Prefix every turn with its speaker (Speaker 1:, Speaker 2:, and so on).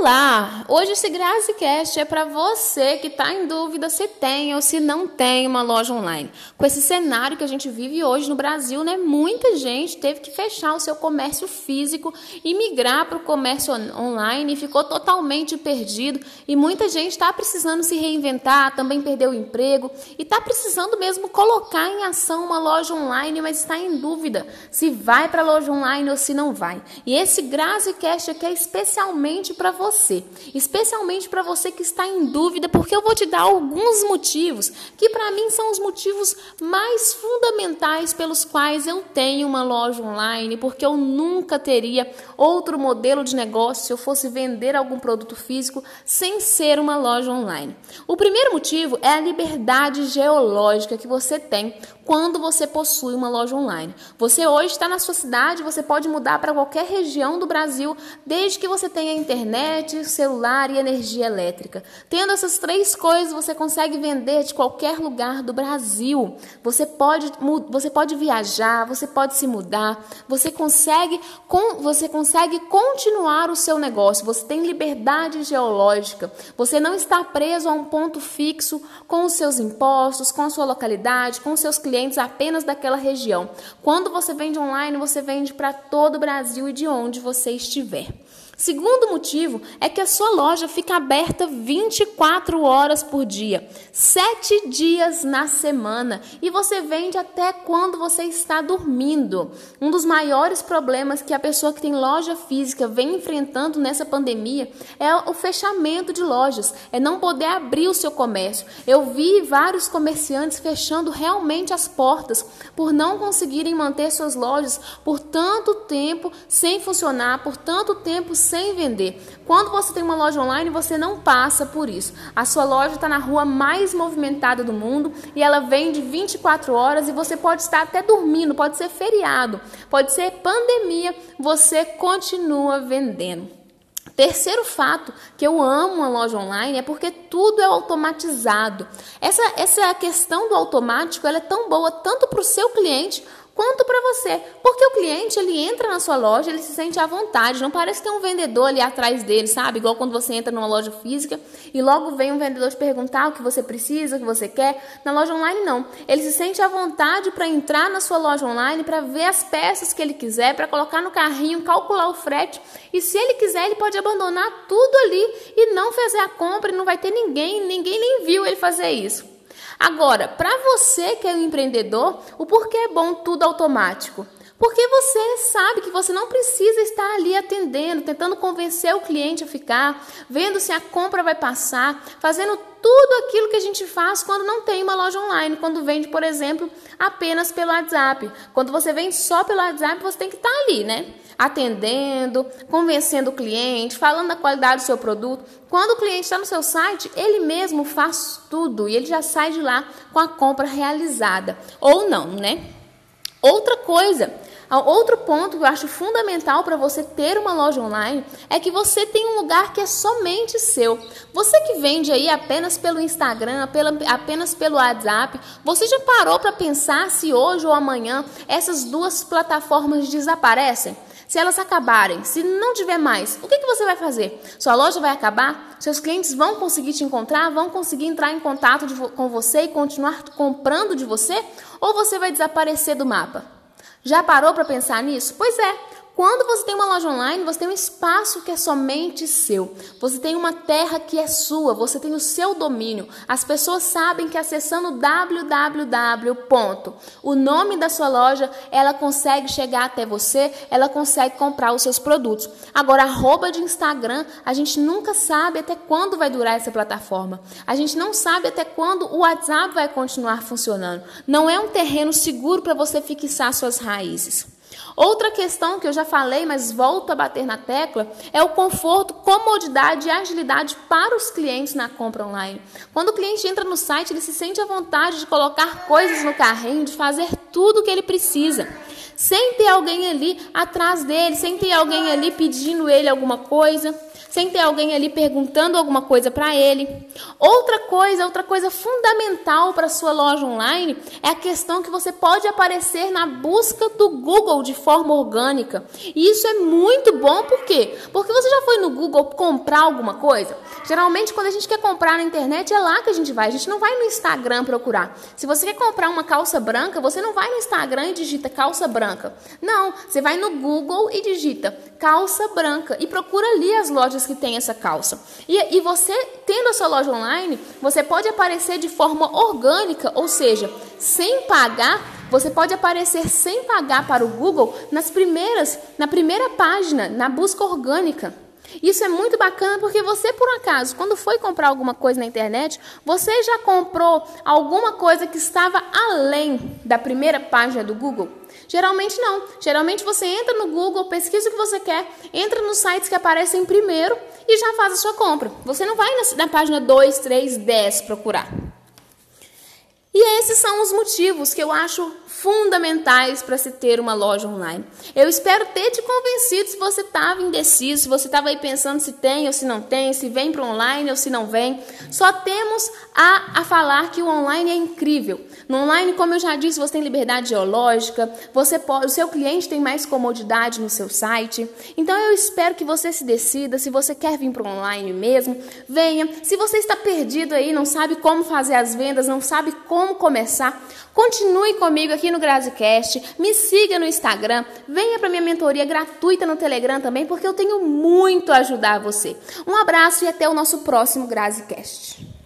Speaker 1: Olá! Hoje esse GraziCast é para você que está em dúvida se tem ou se não tem uma loja online. Com esse cenário que a gente vive hoje no Brasil, né, muita gente teve que fechar o seu comércio físico e migrar para o comércio online e ficou totalmente perdido. E muita gente está precisando se reinventar, também perdeu o emprego e está precisando mesmo colocar em ação uma loja online, mas está em dúvida se vai para a loja online ou se não vai. E esse GraziCast aqui é especialmente para você, especialmente para você que está em dúvida, porque eu vou te dar alguns motivos que para mim são os motivos mais fundamentais pelos quais eu tenho uma loja online, porque eu nunca teria outro modelo de negócio se eu fosse vender algum produto físico sem ser uma loja online. O primeiro motivo é a liberdade geológica que você tem quando você possui uma loja online. Você hoje está na sua cidade, você pode mudar para qualquer região do Brasil, desde que você tenha internet, celular e energia elétrica. Tendo essas três coisas, você consegue vender de qualquer lugar do Brasil. Você pode, você pode viajar, você pode se mudar, você consegue, você consegue continuar o seu negócio. Você tem liberdade geológica. Você não está preso a um ponto fixo com os seus impostos, com a sua localidade, com os seus clientes apenas daquela região. Quando você vende online, você vende para todo o Brasil e de onde você estiver. Segundo motivo é que a sua loja fica aberta 24 horas por dia, 7 dias na semana e você vende até quando você está dormindo. Um dos maiores problemas que a pessoa que tem loja física vem enfrentando nessa pandemia é o fechamento de lojas, é não poder abrir o seu comércio. Eu vi vários comerciantes fechando realmente as portas por não conseguirem manter suas lojas por tanto tempo sem funcionar, por tanto tempo sem vender. Quando você tem uma loja online, você não passa por isso. A sua loja está na rua mais movimentada do mundo e ela vende 24 horas e você pode estar até dormindo, pode ser feriado, pode ser pandemia, você continua vendendo. Terceiro fato que eu amo uma loja online é porque tudo é automatizado. Essa, essa questão do automático ela é tão boa tanto para o seu cliente quanto para você. Porque o cliente, ele entra na sua loja, ele se sente à vontade, não parece ter um vendedor ali atrás dele, sabe? Igual quando você entra numa loja física e logo vem um vendedor te perguntar o que você precisa, o que você quer. Na loja online não. Ele se sente à vontade para entrar na sua loja online, para ver as peças que ele quiser, para colocar no carrinho, calcular o frete e se ele quiser, ele pode abandonar tudo ali e não fazer a compra, e não vai ter ninguém, ninguém nem viu ele fazer isso. Agora, para você que é um empreendedor, o porquê é bom tudo automático? Porque você sabe que você não precisa estar ali atendendo, tentando convencer o cliente a ficar, vendo se a compra vai passar, fazendo tudo aquilo que a gente faz quando não tem uma loja online, quando vende, por exemplo, apenas pelo WhatsApp. Quando você vende só pelo WhatsApp, você tem que estar ali, né? Atendendo, convencendo o cliente, falando da qualidade do seu produto. Quando o cliente está no seu site, ele mesmo faz tudo e ele já sai de lá com a compra realizada. Ou não, né? Outra coisa Outro ponto que eu acho fundamental para você ter uma loja online é que você tem um lugar que é somente seu. Você que vende aí apenas pelo Instagram, pela, apenas pelo WhatsApp, você já parou para pensar se hoje ou amanhã essas duas plataformas desaparecem? Se elas acabarem, se não tiver mais, o que, que você vai fazer? Sua loja vai acabar? Seus clientes vão conseguir te encontrar? Vão conseguir entrar em contato de, com você e continuar comprando de você? Ou você vai desaparecer do mapa? Já parou para pensar nisso? Pois é. Quando você tem uma loja online, você tem um espaço que é somente seu. Você tem uma terra que é sua, você tem o seu domínio. As pessoas sabem que acessando www. o nome da sua loja, ela consegue chegar até você, ela consegue comprar os seus produtos. Agora, arroba de Instagram, a gente nunca sabe até quando vai durar essa plataforma. A gente não sabe até quando o WhatsApp vai continuar funcionando. Não é um terreno seguro para você fixar suas raízes. Outra questão que eu já falei, mas volto a bater na tecla, é o conforto, comodidade e agilidade para os clientes na compra online. Quando o cliente entra no site, ele se sente à vontade de colocar coisas no carrinho, de fazer tudo o que ele precisa sem ter alguém ali atrás dele, sem ter alguém ali pedindo ele alguma coisa. Sem ter alguém ali perguntando alguma coisa para ele. Outra coisa, outra coisa fundamental para sua loja online é a questão que você pode aparecer na busca do Google de forma orgânica. E isso é muito bom, por quê? Porque você já foi no Google comprar alguma coisa? Geralmente, quando a gente quer comprar na internet, é lá que a gente vai. A gente não vai no Instagram procurar. Se você quer comprar uma calça branca, você não vai no Instagram e digita calça branca. Não, você vai no Google e digita calça branca e procura ali as lojas que tem essa calça. E, e você, tendo a sua loja online, você pode aparecer de forma orgânica, ou seja, sem pagar você pode aparecer sem pagar para o Google nas primeiras, na primeira página, na busca orgânica. Isso é muito bacana porque você, por acaso, quando foi comprar alguma coisa na internet, você já comprou alguma coisa que estava além da primeira página do Google? Geralmente não. Geralmente você entra no Google, pesquisa o que você quer, entra nos sites que aparecem primeiro e já faz a sua compra. Você não vai na, na página 2, 3, 10 procurar. E esses são os motivos que eu acho fundamentais para se ter uma loja online. Eu espero ter te convencido se você estava indeciso, se você estava aí pensando se tem ou se não tem, se vem para online ou se não vem. Só temos a, a falar que o online é incrível. No online, como eu já disse, você tem liberdade geológica, você pode, o seu cliente tem mais comodidade no seu site. Então eu espero que você se decida, se você quer vir para online mesmo, venha. Se você está perdido aí, não sabe como fazer as vendas, não sabe como começar, continue comigo aqui no GraziCast, me siga no Instagram, venha para minha mentoria gratuita no Telegram também, porque eu tenho muito a ajudar você. Um abraço e até o nosso próximo GraziCast.